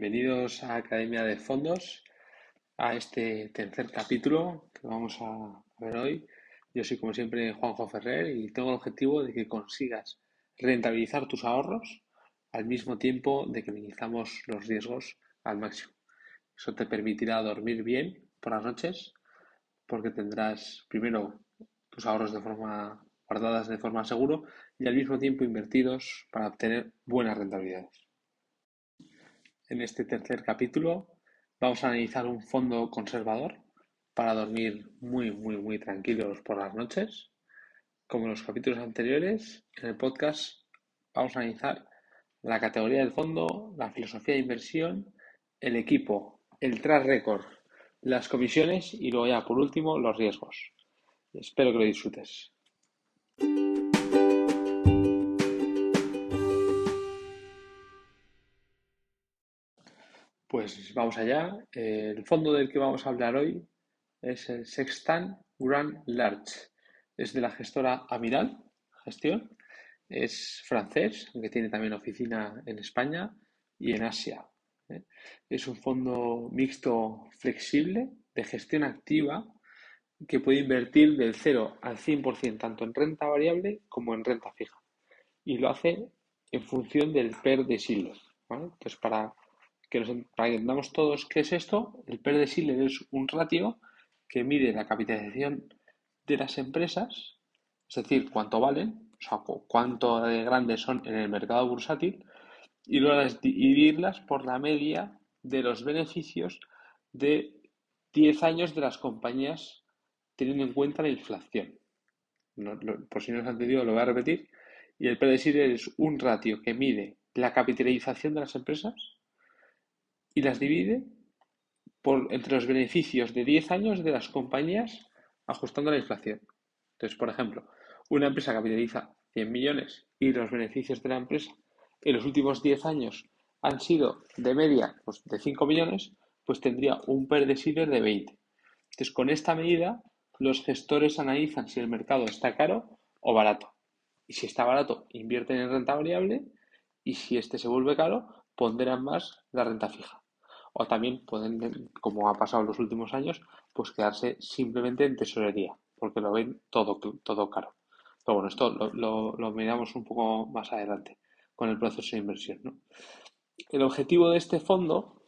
Bienvenidos a Academia de Fondos, a este tercer capítulo que vamos a ver hoy. Yo soy como siempre Juanjo Ferrer y tengo el objetivo de que consigas rentabilizar tus ahorros al mismo tiempo de que minimizamos los riesgos al máximo. Eso te permitirá dormir bien por las noches porque tendrás primero tus ahorros de forma guardadas de forma segura y al mismo tiempo invertidos para obtener buenas rentabilidades. En este tercer capítulo vamos a analizar un fondo conservador para dormir muy, muy, muy tranquilos por las noches. Como en los capítulos anteriores, en el podcast vamos a analizar la categoría del fondo, la filosofía de inversión, el equipo, el track record, las comisiones y luego ya por último los riesgos. Espero que lo disfrutes. Pues vamos allá. El fondo del que vamos a hablar hoy es el Sextant Grand Large. Es de la gestora Amiral Gestión. Es francés, aunque tiene también oficina en España y en Asia. ¿eh? Es un fondo mixto flexible de gestión activa que puede invertir del 0 al 100% tanto en renta variable como en renta fija. Y lo hace en función del PER de Schiller. Entonces, para que nos, para entendamos todos qué es esto, el PER de Schiller es un ratio que mide la capitalización de las empresas, es decir, cuánto valen, o sea, cuánto de grandes son en el mercado bursátil, y luego dividirlas por la media de los beneficios de 10 años de las compañías teniendo en cuenta la inflación. por si no os han entendido, lo voy a repetir. Y el PER de Schiller es un ratio que mide la capitalización de las empresas y las divide entre los beneficios de 10 años de las compañías ajustando la inflación. Entonces, por ejemplo, una empresa capitaliza 100 millones y los beneficios de la empresa en los últimos 10 años han sido de media pues, de 5 millones, pues tendría un PER de de 20. Entonces, con esta medida, los gestores analizan si el mercado está caro o barato. Y si está barato, invierten en renta variable y si este se vuelve caro, ponderan más la renta fija o también pueden, como ha pasado en los últimos años, pues quedarse simplemente en tesorería, porque lo ven todo, todo caro. Pero bueno, esto lo, lo, miramos un poco más adelante con el proceso de inversión. El objetivo de este fondo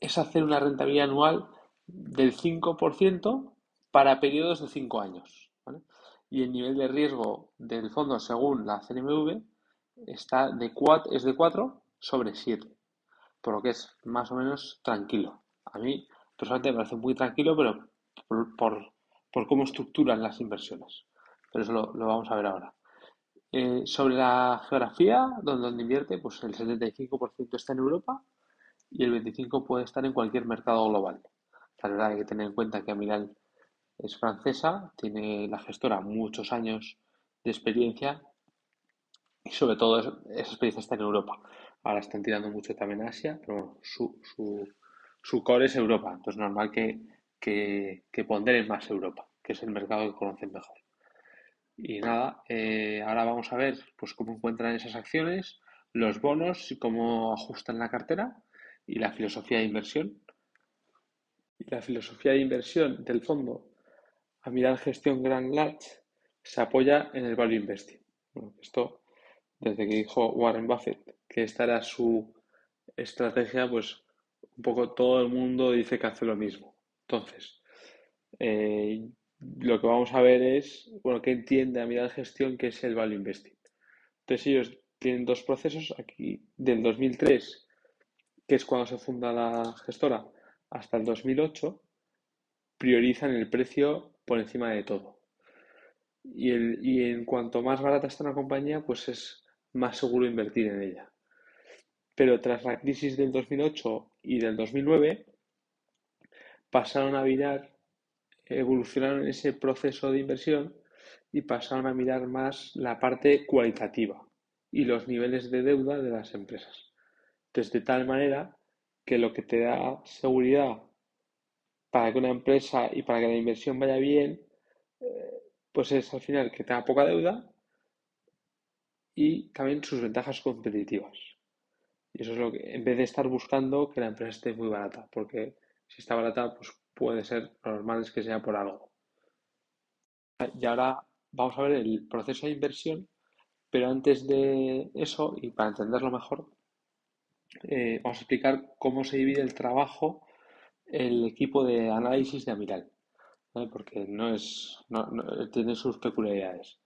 es hacer una rentabilidad anual del 5% para periodos de 5 años. Y el nivel de riesgo del fondo, según la CNMV, está de 4, es de 4 sobre 7 por lo que es más o menos tranquilo. A mí personalmente me parece muy tranquilo, pero por, cómo estructuran las inversiones. Pero eso lo, vamos a ver ahora. Eh, sobre la geografía, donde, invierte, pues el 75% está en Europa y el 25% puede estar en cualquier mercado global. La verdad hay que tener en cuenta que Amiral es francesa, tiene la gestora muchos años de experiencia y sobre todo esa experiencia está en Europa. Ahora están tirando mucho también a Asia, pero su, su, core es Europa. Entonces es normal que, que, que ponderen más Europa, que es el mercado que conocen mejor. Y nada, eh, ahora vamos a ver pues cómo encuentran esas acciones, los bonos y cómo ajustan la cartera y la filosofía de inversión. Y la filosofía de inversión del fondo a mirar gestión Grand Large se apoya en el value investing. Bueno, esto desde que dijo Warren Buffett que esta era su estrategia, pues un poco todo el mundo dice que hace lo mismo. Entonces, eh, lo que vamos a ver es, bueno, qué entiende a mirar de gestión que es el value investing. Entonces ellos tienen dos procesos aquí del 2003, que es cuando se funda la gestora, hasta el 2008, priorizan el precio por encima de todo. Y, el, y en cuanto más barata está una compañía, pues es más seguro invertir en ella. Pero tras la crisis del 2008 y del 2009, pasaron a mirar, evolucionaron ese proceso de inversión y pasaron a mirar más la parte cualitativa y los niveles de deuda de las empresas. Entonces, de tal manera que lo que te da seguridad para que una empresa y para que la inversión vaya bien, eh, pues es al final que tenga poca deuda y también sus ventajas competitivas. Y eso es lo que, en vez de estar buscando que la empresa esté muy barata, porque si está barata, pues puede ser normal es que sea por algo. Y ahora vamos a ver el proceso de inversión, pero antes de eso, y para entenderlo mejor, eh, vamos a explicar cómo se divide el trabajo el equipo de análisis de Amiral, porque no es, no, tiene sus peculiaridades.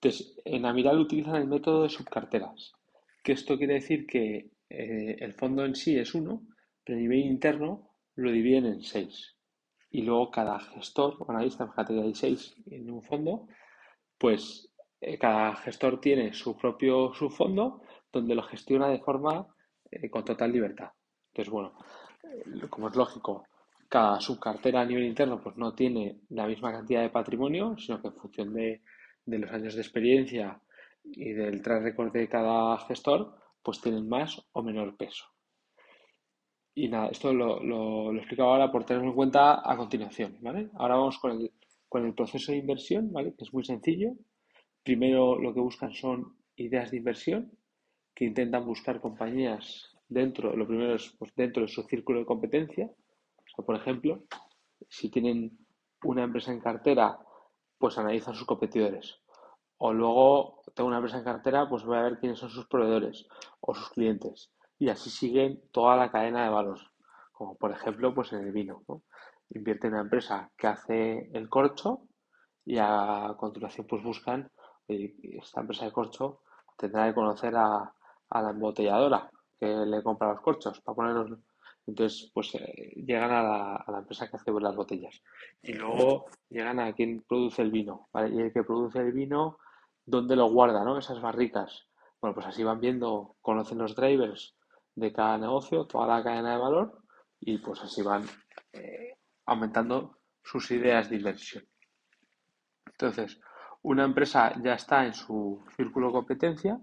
Entonces, en Amiral utilizan el método de subcarteras, que esto quiere decir que eh, el fondo en sí es uno, pero a nivel interno lo dividen en seis. Y luego cada gestor o analista, fíjate que hay seis en un fondo, pues eh, cada gestor tiene su propio subfondo donde lo gestiona de forma eh, con total libertad. Entonces, bueno, eh, como es lógico, cada subcartera a nivel interno pues no tiene la misma cantidad de patrimonio, sino que en función de, los años de experiencia y del track record de cada gestor, pues tienen más o menor peso. Y nada, esto lo, lo, lo ahora por tenerlo en cuenta a continuación, ¿vale? Ahora vamos con el, con el proceso de inversión, ¿vale? Que es muy sencillo. Primero lo que buscan son ideas de inversión, que intentan buscar compañías dentro, lo primero es pues, dentro de su círculo de competencia. por ejemplo, si tienen una empresa en cartera, pues analizan sus competidores. O luego tengo una empresa en cartera, pues voy a ver quiénes son sus proveedores o sus clientes. Y así siguen toda la cadena de valor. Como por ejemplo, pues en el vino. Invierte en una empresa que hace el corcho y a continuación pues buscan, esta empresa de corcho tendrá que conocer a, a la embotelladora que le compra los corchos para ponerlos. Entonces, pues eh, llegan a la, empresa que hace las botellas. Y luego llegan a quien produce el vino. Y el que produce el vino, ¿dónde lo guarda, no? Esas barricas. Bueno, pues así van viendo, conocen los drivers de cada negocio, toda la cadena de valor, y pues así van eh, aumentando sus ideas de inversión. Entonces, una empresa ya está en su círculo competencia,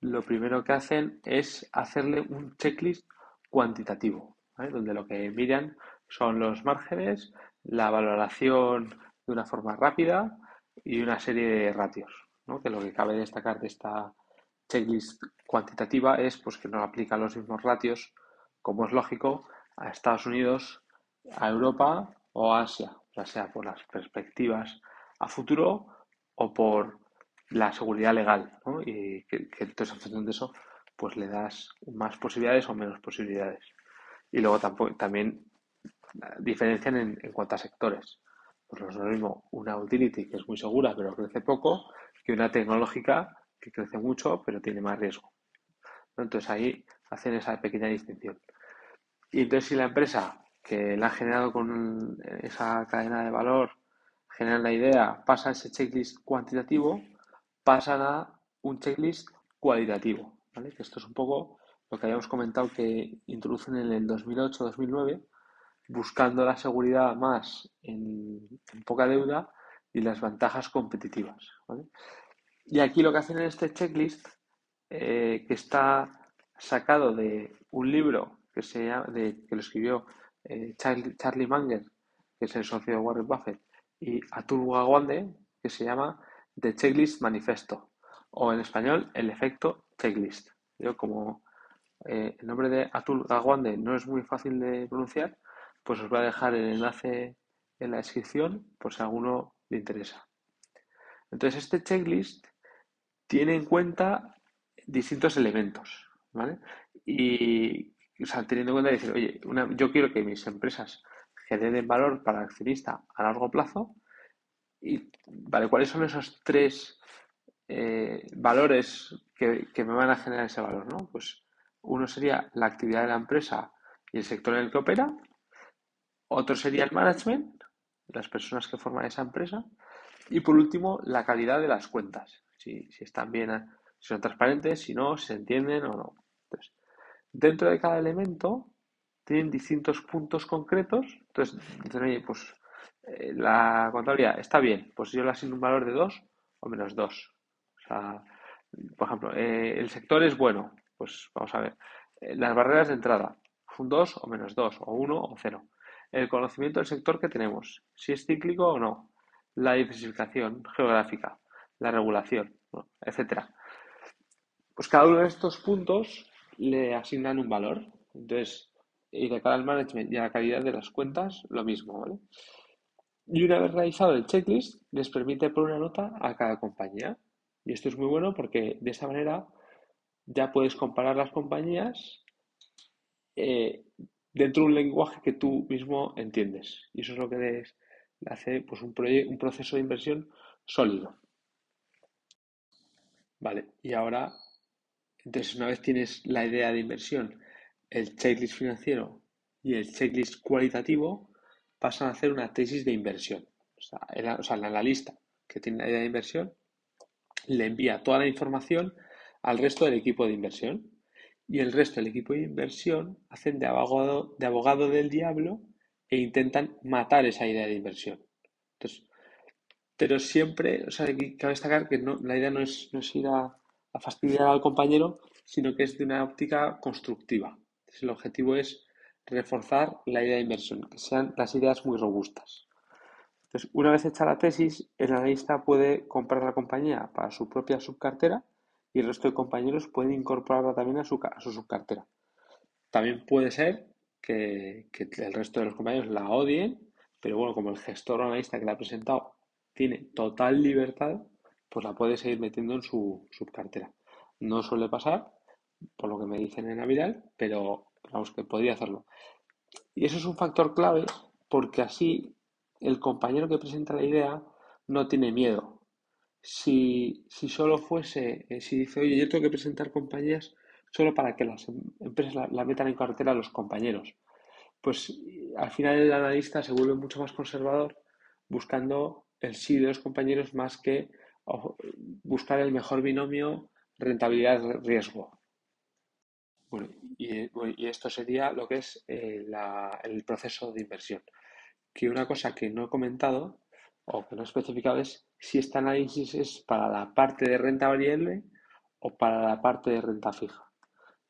lo primero que hacen es hacerle un checklist cuantitativo, donde lo que miran son los márgenes, la valoración de una forma rápida y una serie de ratios. ¿no? Que lo que cabe destacar de esta checklist cuantitativa es pues, que no aplica los mismos ratios, como es lógico, a Estados Unidos, a Europa o a Asia, ya sea por las perspectivas a futuro o por la seguridad legal. Y que, entonces en función de eso, pues le das más posibilidades o menos posibilidades. Y luego tampoco, también diferencian en, en cuanto a sectores. Pues lo mismo una utility que es muy segura pero crece poco que una tecnológica que crece mucho pero tiene más riesgo. Entonces ahí hacen esa pequeña distinción. Y entonces si la empresa que la ha generado con esa cadena de valor, genera la idea, pasa ese checklist cuantitativo, pasan a un checklist cualitativo, ¿vale? Que esto es un poco lo que habíamos comentado que introducen en el 2008-2009, buscando la seguridad más en, poca deuda y las ventajas competitivas. Y aquí lo que hacen en este checklist, eh, que está sacado de un libro que, se de, que lo escribió eh, Charlie, Charlie, Munger, que es el socio de Warren Buffett, y Atul Gawande, que se llama The Checklist Manifesto, o en español, el efecto checklist. Yo como eh, el nombre de Atul Gawande no es muy fácil de pronunciar, pues os voy a dejar el enlace en la descripción por si alguno le interesa. Entonces, este checklist tiene en cuenta distintos elementos, ¿vale? Y, o sea, teniendo en cuenta decir, oye, yo quiero que mis empresas generen valor para el accionista a largo plazo, y, vale, ¿cuáles son esos tres eh, valores que, me van a generar ese valor? ¿no? Pues uno sería la actividad de la empresa y el sector en el que opera. Otro sería el management, las personas que forman esa empresa. Y por último, la calidad de las cuentas. Si, están bien, si son transparentes, si no, si se entienden o no. Entonces, dentro de cada elemento tienen distintos puntos concretos. Entonces, dicen, oye, pues eh, la contabilidad está bien, pues yo le asigno un valor de 2 o menos 2. O sea, por ejemplo, eh, el sector es bueno, pues vamos a ver. Eh, las barreras de entrada, un 2 o menos 2, o 1 o 0. El conocimiento del sector que tenemos, si es cíclico o no. La diversificación geográfica, la regulación, etcétera. Pues cada uno de estos puntos le asignan un valor. Entonces, y de cara al management y a la calidad de las cuentas, lo mismo. Y una vez realizado el checklist, les permite poner una nota a cada compañía. Y esto es muy bueno porque de esta manera ya puedes comparar las compañías eh, dentro de un lenguaje que tú mismo entiendes. Y eso es lo que hace pues, un, un proceso de inversión sólido. Vale, y ahora, entonces una vez tienes la idea de inversión, el checklist financiero y el checklist cualitativo, pasan a hacer una tesis de inversión. O sea, el, o sea, el analista que tiene la idea de inversión le envía toda la información al resto del equipo de inversión y el resto del equipo de inversión hacen de abogado, de abogado del diablo e intentan matar esa idea de inversión. Entonces, pero siempre, o sea, cabe destacar que no, la idea no es, no es ir a, fastidiar al compañero, sino que es de una óptica constructiva. Entonces, el objetivo es reforzar la idea de inversión, que sean las ideas muy robustas. Entonces, una vez hecha la tesis, el analista puede comprar la compañía para su propia subcartera y el resto de compañeros pueden incorporarla también a su, su subcartera. También puede ser que, el resto de los compañeros la odien, pero bueno, como el gestor o analista que la ha presentado tiene total libertad, pues la puede seguir metiendo en su subcartera. No suele pasar, por lo que me dicen en Aviral, pero vamos que podría hacerlo. Y eso es un factor clave porque así el compañero que presenta la idea no tiene miedo, si, si solo fuese, eh, si dice, oye, yo tengo que presentar compañías solo para que las em, empresas la, metan en cartera a los compañeros, pues al final el analista se vuelve mucho más conservador buscando el sí de los compañeros más que buscar el mejor binomio rentabilidad-riesgo. Bueno, y, esto sería lo que es eh, el proceso de inversión. Que una cosa que no he comentado o que no he especificado es si este análisis es para la parte de renta variable o para la parte de renta fija.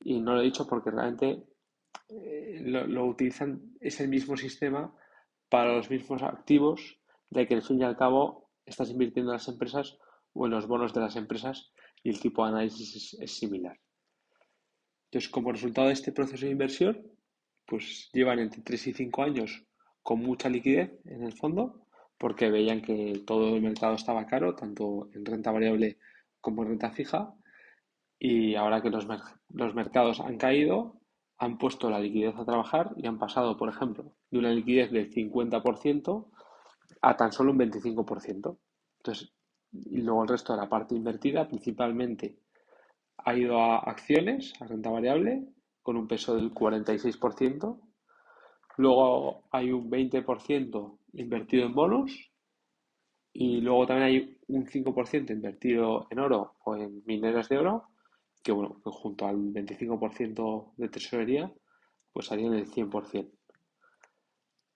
Y no lo he dicho porque realmente eh, lo, utilizan, es el mismo sistema para los mismos activos, de que al fin y al cabo estás invirtiendo en las empresas o en los bonos de las empresas y el tipo de análisis es, similar. Entonces, como resultado de este proceso de inversión, pues llevan entre 3 y 5 años con mucha liquidez en el fondo porque veían que todo el mercado estaba caro, tanto en renta variable como en renta fija, y ahora que los, mercados han caído, han puesto la liquidez a trabajar y han pasado, por ejemplo, de una liquidez del 50% a tan solo un 25%. Entonces, y luego el resto de la parte invertida principalmente ha ido a acciones, a renta variable, con un peso del 46%. Luego hay un 20% invertido en bonos y luego también hay un 5% invertido en oro o en mineras de oro, que bueno, junto al 25% de tesorería, pues harían el 100%.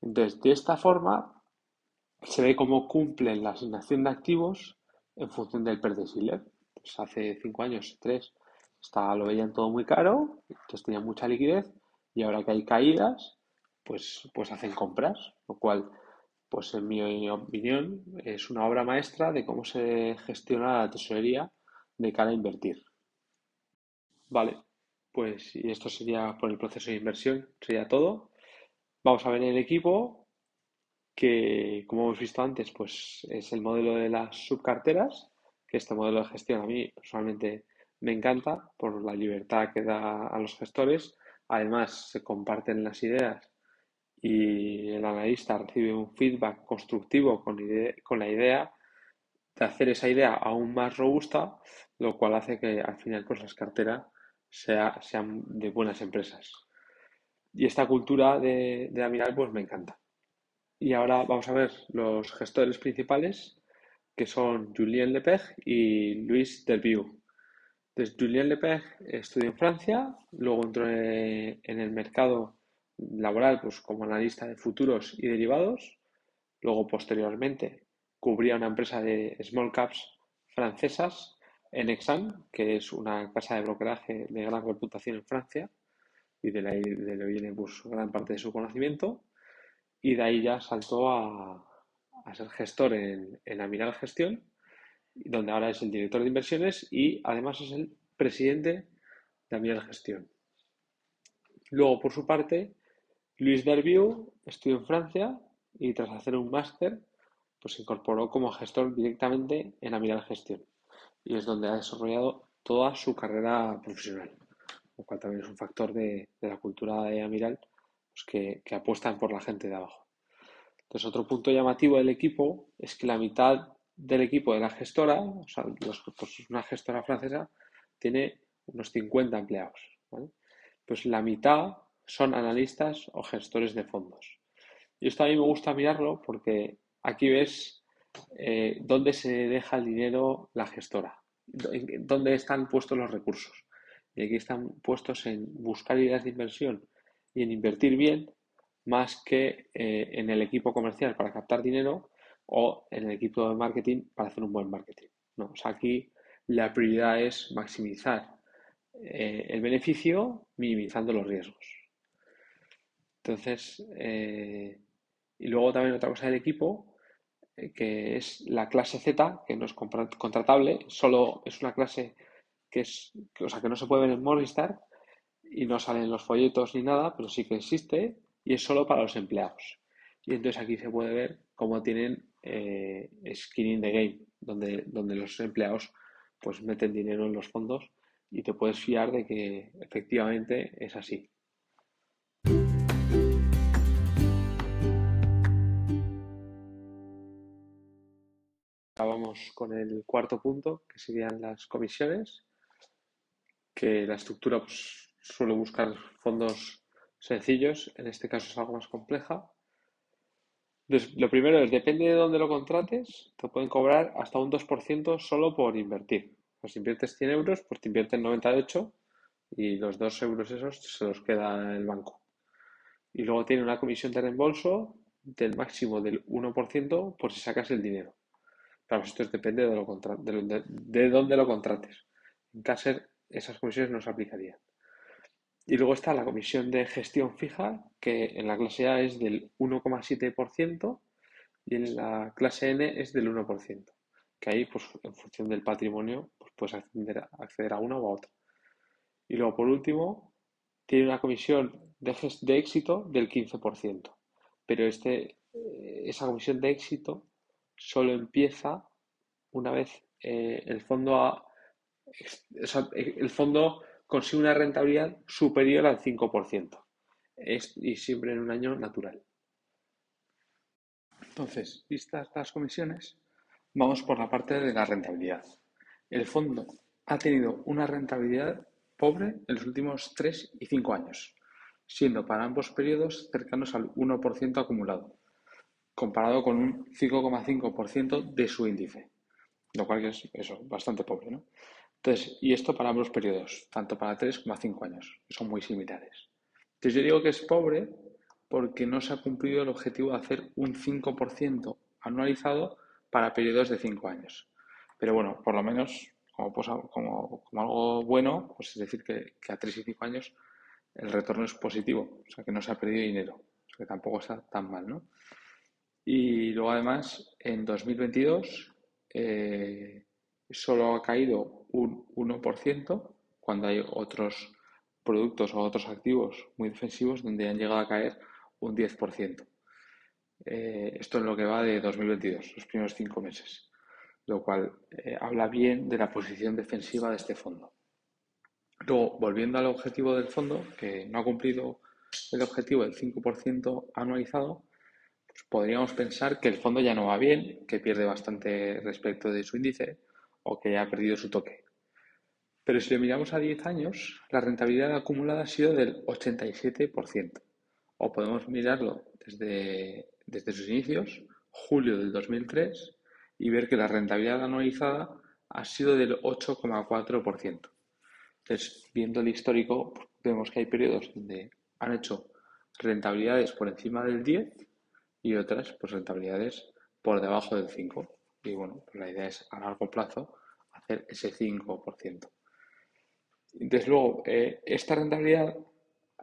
Entonces, de esta forma, se ve cómo cumplen la asignación de activos en función del PER de Pues hace 5 años, 3, estaba, lo veían todo muy caro, entonces tenían mucha liquidez, y ahora que hay caídas, pues, pues hacen compras, lo cual pues en mi opinión es una obra maestra de cómo se gestiona la tesorería de cara a invertir. Vale, pues y esto sería por el proceso de inversión, sería todo. Vamos a ver el equipo, que como hemos visto antes, pues es el modelo de las subcarteras, que este modelo de gestión a mí personalmente me encanta por la libertad que da a los gestores. Además, se comparten las ideas y el analista recibe un feedback constructivo con, con la idea de hacer esa idea aún más robusta, lo cual hace que al final pues, las carteras sea, sean de buenas empresas. Y esta cultura de, de Amiral pues me encanta. Y ahora vamos a ver los gestores principales, que son Julien Lepeg y Luis Delvieux. Entonces, Julien Lepeg estudió en Francia, luego entró en el mercado laboral pues, como analista de futuros y derivados. Luego, posteriormente, cubría una empresa de small caps francesas en Exam, que es una casa de brokeraje de gran reputación en Francia, y de ahí de viene pues, gran parte de su conocimiento. Y de ahí ya saltó a, ser gestor en, en Amiral Gestión, donde ahora es el director de inversiones y además es el presidente de Amiral Gestión. Luego, por su parte, Luis Derbiu estudió en Francia y tras hacer un máster, pues se incorporó como gestor directamente en Amiral Gestión y es donde ha desarrollado toda su carrera profesional, lo cual también es un factor de, la cultura de Amiral pues que, que, apuestan por la gente de abajo. Entonces, otro punto llamativo del equipo es que la mitad del equipo de la gestora, o sea, pues una gestora francesa, tiene unos 50 empleados. Pues la mitad son analistas o gestores de fondos. Y esto a mí me gusta mirarlo porque aquí ves eh, dónde se deja el dinero la gestora, dónde están puestos los recursos. Y aquí están puestos en buscar ideas de inversión y en invertir bien, más que eh, en el equipo comercial para captar dinero o en el equipo de marketing para hacer un buen marketing. No, o sea, aquí la prioridad es maximizar eh, el beneficio minimizando los riesgos. Entonces, eh, y luego también otra cosa del equipo, eh, que es la clase Z, que no es contratable, solo es una clase que es, o sea, que no se puede ver en Morningstar y no salen los folletos ni nada, pero sí que existe y es solo para los empleados. Y entonces aquí se puede ver cómo tienen eh, skin in the game, donde, donde los empleados pues meten dinero en los fondos y te puedes fiar de que efectivamente es así. Con el cuarto punto, que serían las comisiones, que la estructura pues, suele buscar fondos sencillos, en este caso es algo más compleja, lo primero es, depende de dónde lo contrates, te pueden cobrar hasta un 2% solo por invertir. Pues si inviertes 100 euros, pues te invierten 98 y los 2 euros esos se los queda el banco. Y luego tiene una comisión de reembolso del máximo del 1% por si sacas el dinero. Claro, esto depende de, lo de, de, dónde lo contrates. En Caser esas comisiones no se aplicarían. Y luego está la comisión de gestión fija, que en la clase A es del 1,7% y en la clase N es del 1%. Que ahí, pues, en función del patrimonio, pues puedes acceder a, acceder a una o a otra. Y luego, por último, tiene una comisión de, de éxito del 15%. Pero este, eh, esa comisión de éxito solo empieza una vez eh, el fondo ha, el fondo consigue una rentabilidad superior al 5%. y siempre en un año natural. Entonces, vistas las comisiones, vamos por la parte de la rentabilidad. El fondo ha tenido una rentabilidad pobre en los últimos 3 y 5 años, siendo para ambos periodos cercanos al 1% acumulado, comparado con un 5,5% de su índice, lo cual es eso, bastante pobre. ¿no? Entonces, y esto para ambos periodos, tanto para 3 como 5 años, son muy similares. Entonces yo digo que es pobre porque no se ha cumplido el objetivo de hacer un 5% anualizado para periodos de 5 años. Pero bueno, por lo menos como, como, como algo bueno, pues es decir que, que, a 3 y 5 años el retorno es positivo, o sea que no se ha perdido dinero, o sea que tampoco está tan mal, ¿no? Y luego además en 2022 eh, solo ha caído un 1% cuando hay otros productos o otros activos muy defensivos donde han llegado a caer un 10%. Eh, esto es lo que va de 2022, los primeros cinco meses, lo cual eh, habla bien de la posición defensiva de este fondo. Luego, volviendo al objetivo del fondo, que no ha cumplido el objetivo del 5% anualizado, podríamos pensar que el fondo ya no va bien, que pierde bastante respecto de su índice, o que ha perdido su toque. Pero si lo miramos a 10 años, la rentabilidad acumulada ha sido del 87%. O podemos mirarlo desde, desde sus inicios, julio del 2003, y ver que la rentabilidad anualizada ha sido del 8,4%. Entonces, viendo el histórico, vemos que hay periodos donde han hecho rentabilidades por encima del 10 y otras pues rentabilidades por debajo del 5. Y bueno, pues la idea es a largo plazo hacer ese 5%. Desde luego, eh, esta rentabilidad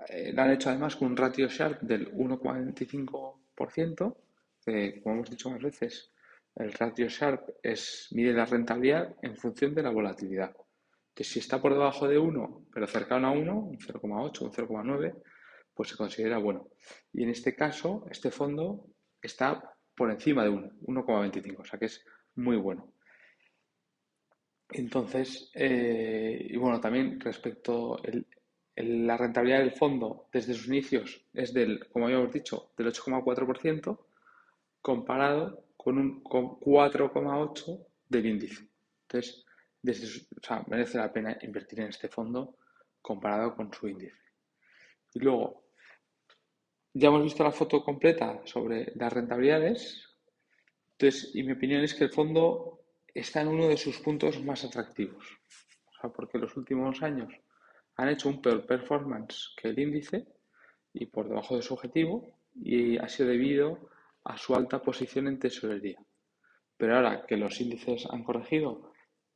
eh, la han hecho además con un ratio Sharp del 1,45%, que como hemos dicho más veces, el ratio Sharp es, mide la rentabilidad en función de la volatilidad. Que si está por debajo de 1, pero cercano a 1, un 0,8, un 0,9, pues se considera bueno. Y en este caso, este fondo está por encima de 1, 1,25, o sea que es muy bueno. Entonces, eh, y bueno, también respecto a la rentabilidad del fondo desde sus inicios es del, como habíamos dicho, del 8,4% comparado con un 4,8% del índice. Entonces, merece la pena invertir en este fondo comparado con su índice. Y luego, ya hemos visto la foto completa sobre las rentabilidades. Entonces, y mi opinión es que el fondo está en uno de sus puntos más atractivos. O sea, porque los últimos años han hecho un peor performance que el índice y por debajo de su objetivo y ha sido debido a su alta posición en tesorería. Pero ahora que los índices han corregido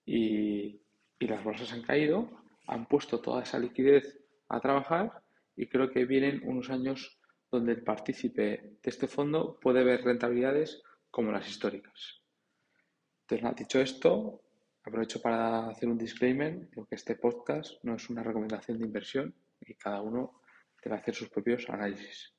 y, y las bolsas han caído, han puesto toda esa liquidez a trabajar y creo que vienen unos años donde el partícipe de este fondo puede ver rentabilidades como las históricas. Entonces, dicho esto, aprovecho para hacer un disclaimer, de que este podcast no es una recomendación de inversión y cada uno debe hacer sus propios análisis.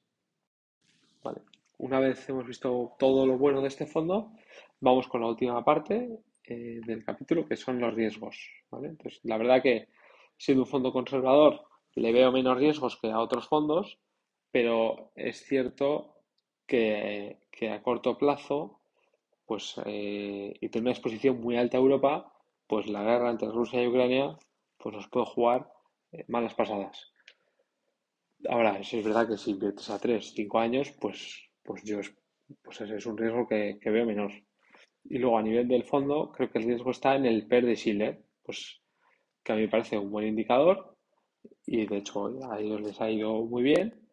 Vale. Una vez hemos visto todo lo bueno de este fondo, vamos con la última parte eh, del capítulo, que son los riesgos. Entonces, la verdad que siendo un fondo conservador, le veo menos riesgos que a otros fondos, pero es cierto que, a corto plazo, pues, eh, y tener una exposición muy alta a Europa, pues la guerra entre Rusia y Ucrania, pues nos puede jugar eh, malas pasadas. Ahora, es verdad que si inviertes a 3, 5 años, pues, pues yo pues es un riesgo que, que, veo menor. Y luego a nivel del fondo, creo que el riesgo está en el PER de Schiller, pues que a mí me parece un buen indicador y de hecho a ellos les ha ido muy bien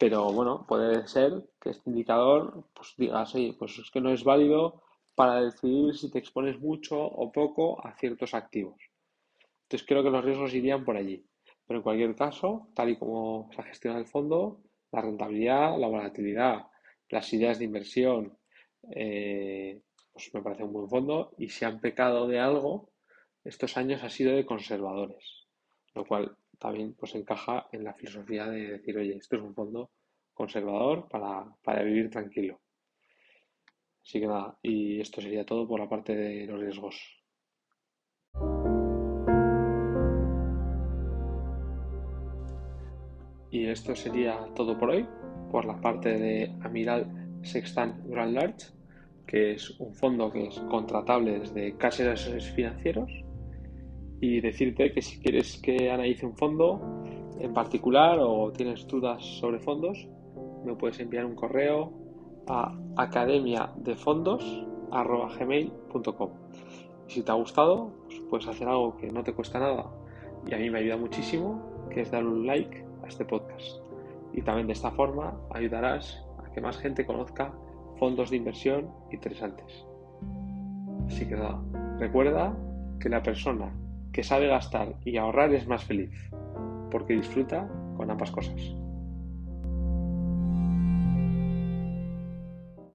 pero bueno, puede ser que este indicador pues digas, oye, pues es que no es válido para decidir si te expones mucho o poco a ciertos activos. Entonces creo que los riesgos irían por allí. Pero en cualquier caso, tal y como se gestiona el fondo, la rentabilidad, la volatilidad, las ideas de inversión, eh, pues me parece un buen fondo. Y si han pecado de algo, estos años ha sido de conservadores. Lo cual también pues encaja en la filosofía de decir, oye, esto es un fondo conservador para, vivir tranquilo. Así que nada, y esto sería todo por la parte de los riesgos. Y esto sería todo por hoy, por la parte de Amiral Sextant Grand Large, que es un fondo que es contratable desde casi asesores financieros y decirte que si quieres que analice un fondo en particular o tienes dudas sobre fondos, me puedes enviar un correo a academiadefondos.gmail.com Si te ha gustado, pues puedes hacer algo que no te cuesta nada y a mí me ayuda muchísimo, que es dar un like a este podcast. Y también de esta forma ayudarás a que más gente conozca fondos de inversión interesantes. Así que nada, recuerda que la persona que sabe gastar y ahorrar es más feliz, porque disfruta con ambas cosas.